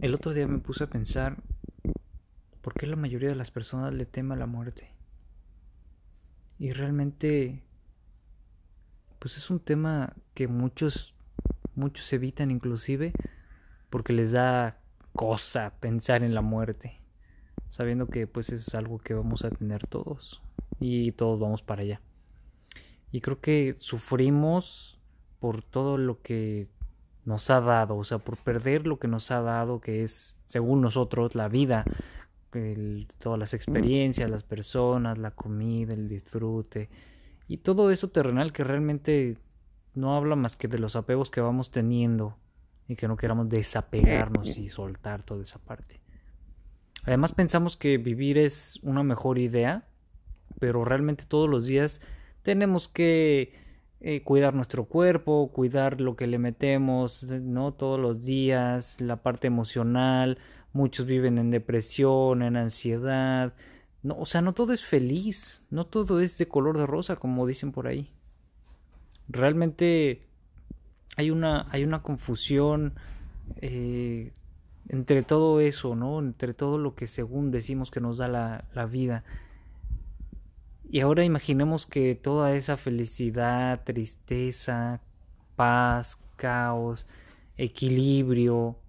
el otro día me puse a pensar por qué la mayoría de las personas le teme a la muerte. Y realmente, pues es un tema que muchos, muchos evitan inclusive porque les da cosa pensar en la muerte, sabiendo que pues es algo que vamos a tener todos y todos vamos para allá. Y creo que sufrimos por todo lo que nos ha dado, o sea, por perder lo que nos ha dado, que es, según nosotros, la vida, todas las experiencias, las personas, la comida, el disfrute, y todo eso terrenal que realmente no habla más que de los apegos que vamos teniendo y que no queramos desapegarnos y soltar toda esa parte. Además pensamos que vivir es una mejor idea, pero realmente todos los días tenemos que eh, cuidar nuestro cuerpo, cuidar lo que le metemos, ¿no? Todos los días, la parte emocional, muchos viven en depresión, en ansiedad, no, o sea, no todo es feliz, no todo es de color de rosa, como dicen por ahí. Realmente hay una, hay una confusión eh, entre todo eso, ¿no? Entre todo lo que según decimos que nos da la, la vida. Y ahora imaginemos que toda esa felicidad, tristeza, paz, caos, equilibrio,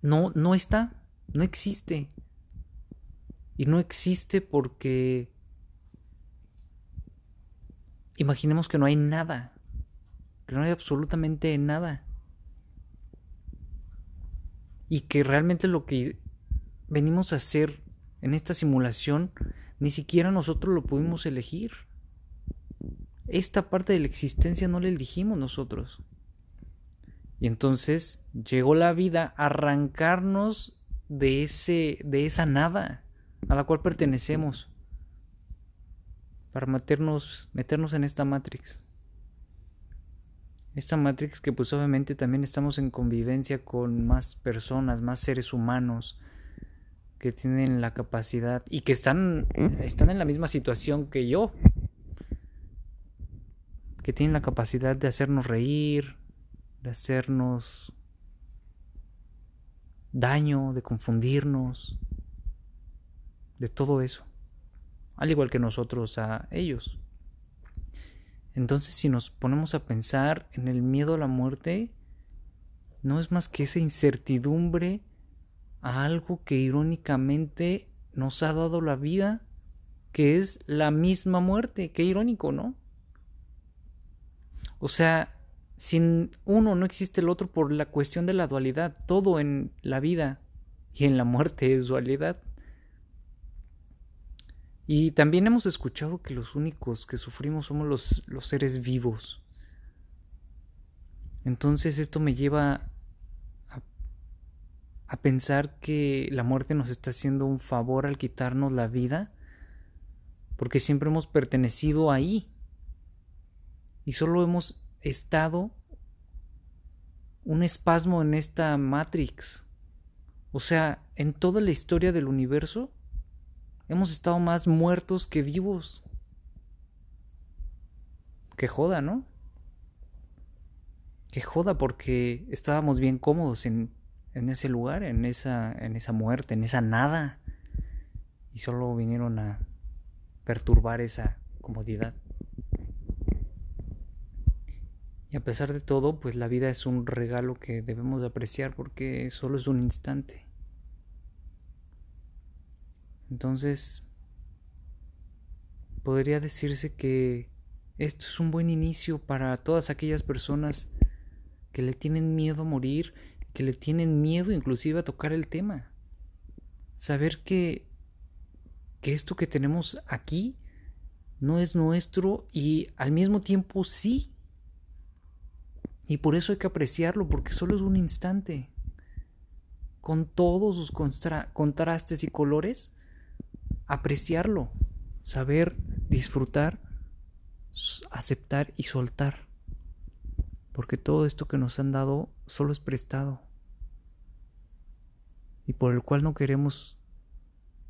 no, no está, no existe. Y no existe porque imaginemos que no hay nada, que no hay absolutamente nada. Y que realmente lo que venimos a hacer en esta simulación ni siquiera nosotros lo pudimos elegir. Esta parte de la existencia no la elegimos nosotros. Y entonces llegó la vida a arrancarnos de ese de esa nada a la cual pertenecemos para meternos meternos en esta matrix. Esta matrix que pues obviamente también estamos en convivencia con más personas, más seres humanos, que tienen la capacidad y que están, están en la misma situación que yo, que tienen la capacidad de hacernos reír, de hacernos daño, de confundirnos, de todo eso, al igual que nosotros a ellos. Entonces si nos ponemos a pensar en el miedo a la muerte, no es más que esa incertidumbre a algo que irónicamente nos ha dado la vida, que es la misma muerte. Qué irónico, ¿no? O sea, sin uno no existe el otro por la cuestión de la dualidad. Todo en la vida y en la muerte es dualidad. Y también hemos escuchado que los únicos que sufrimos somos los, los seres vivos. Entonces esto me lleva a pensar que la muerte nos está haciendo un favor al quitarnos la vida, porque siempre hemos pertenecido ahí y solo hemos estado un espasmo en esta Matrix. O sea, en toda la historia del universo hemos estado más muertos que vivos. Que joda, ¿no? Que joda porque estábamos bien cómodos en en ese lugar, en esa, en esa muerte, en esa nada. Y solo vinieron a perturbar esa comodidad. Y a pesar de todo, pues la vida es un regalo que debemos apreciar porque solo es un instante. Entonces, podría decirse que esto es un buen inicio para todas aquellas personas que le tienen miedo a morir que le tienen miedo inclusive a tocar el tema. Saber que, que esto que tenemos aquí no es nuestro y al mismo tiempo sí. Y por eso hay que apreciarlo, porque solo es un instante. Con todos sus contrastes y colores, apreciarlo, saber disfrutar, aceptar y soltar porque todo esto que nos han dado solo es prestado y por el cual no queremos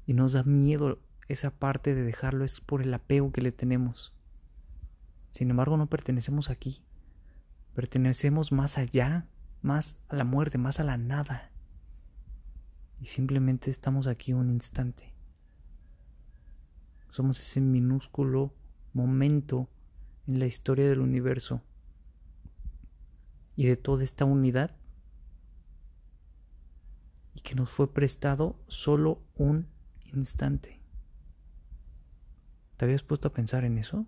y nos da miedo esa parte de dejarlo es por el apego que le tenemos. Sin embargo, no pertenecemos aquí, pertenecemos más allá más a la muerte, más a la nada. Y simplemente estamos aquí un instante. Somos ese minúsculo momento en la historia del universo y de toda esta unidad y que nos fue prestado solo un instante. ¿Te habías puesto a pensar en eso?